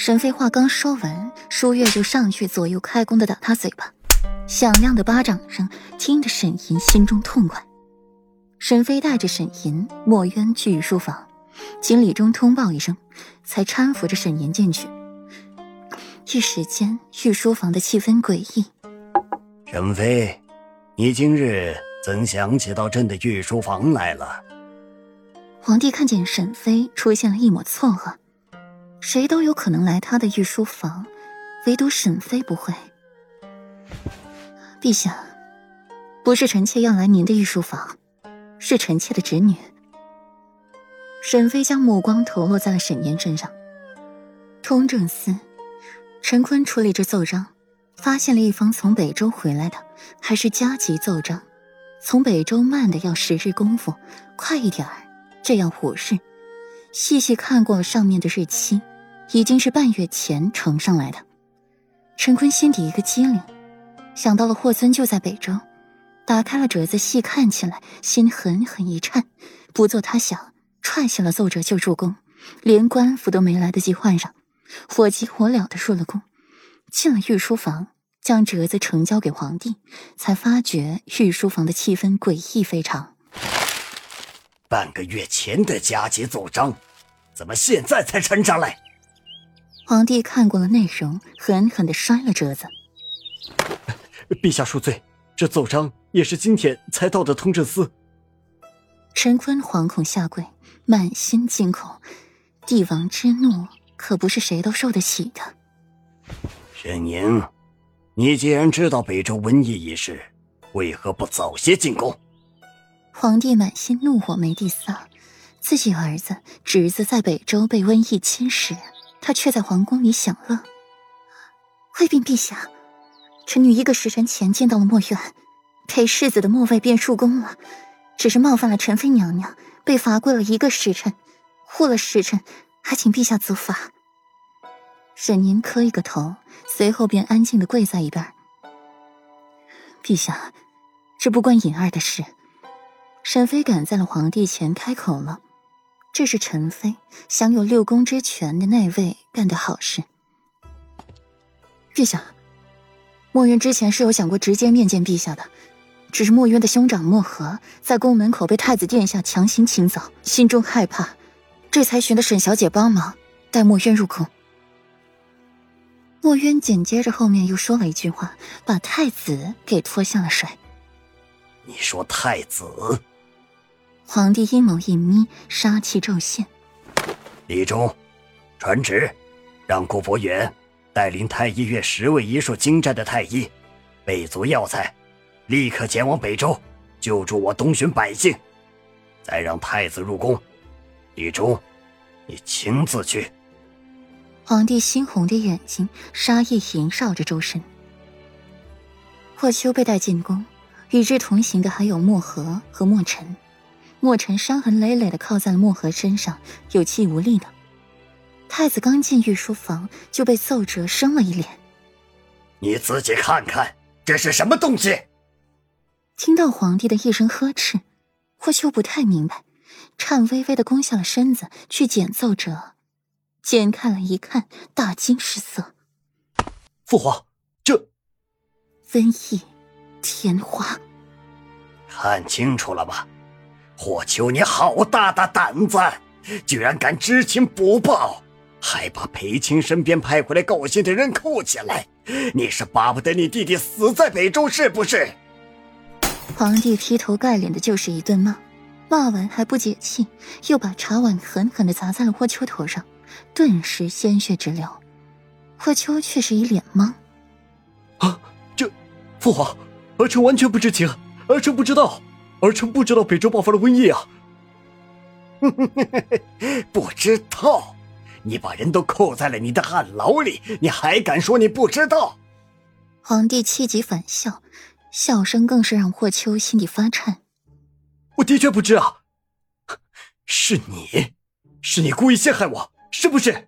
沈飞话刚说完，舒月就上去左右开弓的打他嘴巴，响亮的巴掌声听得沈银心中痛快。沈飞带着沈银、墨渊去御书房，经理中通报一声，才搀扶着沈银进去。一时间，御书房的气氛诡异。沈飞，你今日怎想起到朕的御书房来了？皇帝看见沈飞，出现了一抹错愕。谁都有可能来他的御书房，唯独沈妃不会。陛下，不是臣妾要来您的御书房，是臣妾的侄女。沈妃将目光投落在了沈年身上。通政司，陈坤处理着奏章，发现了一封从北周回来的，还是加急奏章。从北周慢的要十日功夫，快一点儿，这样虎视。细细看过了上面的日期，已经是半月前呈上来的。陈坤心底一个机灵，想到了霍尊就在北周，打开了折子细看起来，心狠狠一颤，不做他想，踹下了奏折就入宫，连官服都没来得及换上，火急火燎的入了宫，进了御书房，将折子呈交给皇帝，才发觉御书房的气氛诡异非常。半个月前的加急奏章，怎么现在才呈上来？皇帝看过了内容，狠狠的摔了折子。陛下恕罪，这奏章也是今天才到的通政司。陈坤惶恐下跪，满心惊恐。帝王之怒，可不是谁都受得起的。沈宁，你既然知道北周瘟疫一事，为何不早些进宫？皇帝满心怒火没地撒，自己儿子、侄子在北周被瘟疫侵蚀，他却在皇宫里享乐。回禀陛下，臣女一个时辰前见到了墨渊，陪世子的墨卫便入宫了，只是冒犯了陈妃娘娘，被罚跪了一个时辰，护了时辰，还请陛下责罚。沈宁磕一个头，随后便安静的跪在一边。陛下，这不关尹儿的事。沈妃赶在了皇帝前开口了：“这是陈妃享有六宫之权的那位干的好事。”陛下，墨渊之前是有想过直接面见陛下的，只是墨渊的兄长墨河在宫门口被太子殿下强行请走，心中害怕，这才寻的沈小姐帮忙带墨渊入宫。墨渊紧接着后面又说了一句话，把太子给拖下了水。你说太子？皇帝阴谋一眯，杀气骤现。李忠，传旨，让顾博远带领太医院十位医术精湛的太医，备足药材，立刻前往北周，救助我东巡百姓。再让太子入宫。李忠，你亲自去。皇帝猩红的眼睛，杀意萦绕着周身。霍秋被带进宫，与之同行的还有墨河和墨尘。墨尘伤痕累累的靠在了墨荷身上，有气无力的。太子刚进御书房就被奏折生了一脸。你自己看看，这是什么东西？听到皇帝的一声呵斥，霍秋不太明白，颤巍巍的弓下了身子去捡奏折，捡开了一看，大惊失色。父皇，这瘟疫，天花，看清楚了吗？霍秋，你好大的胆子，居然敢知情不报，还把裴青身边派回来告信的人扣起来！你是巴不得你弟弟死在北周是不是？皇帝劈头盖脸的就是一顿骂，骂完还不解气，又把茶碗狠狠的砸在了霍秋头上，顿时鲜血直流。霍秋却是一脸懵：“啊，这，父皇，儿臣完全不知情，儿臣不知道。”儿臣不知道北周爆发了瘟疫啊！不知道？你把人都扣在了你的暗牢里，你还敢说你不知道？皇帝气急反笑，笑声更是让霍秋心里发颤。我的确不知啊，是你，是你故意陷害我，是不是？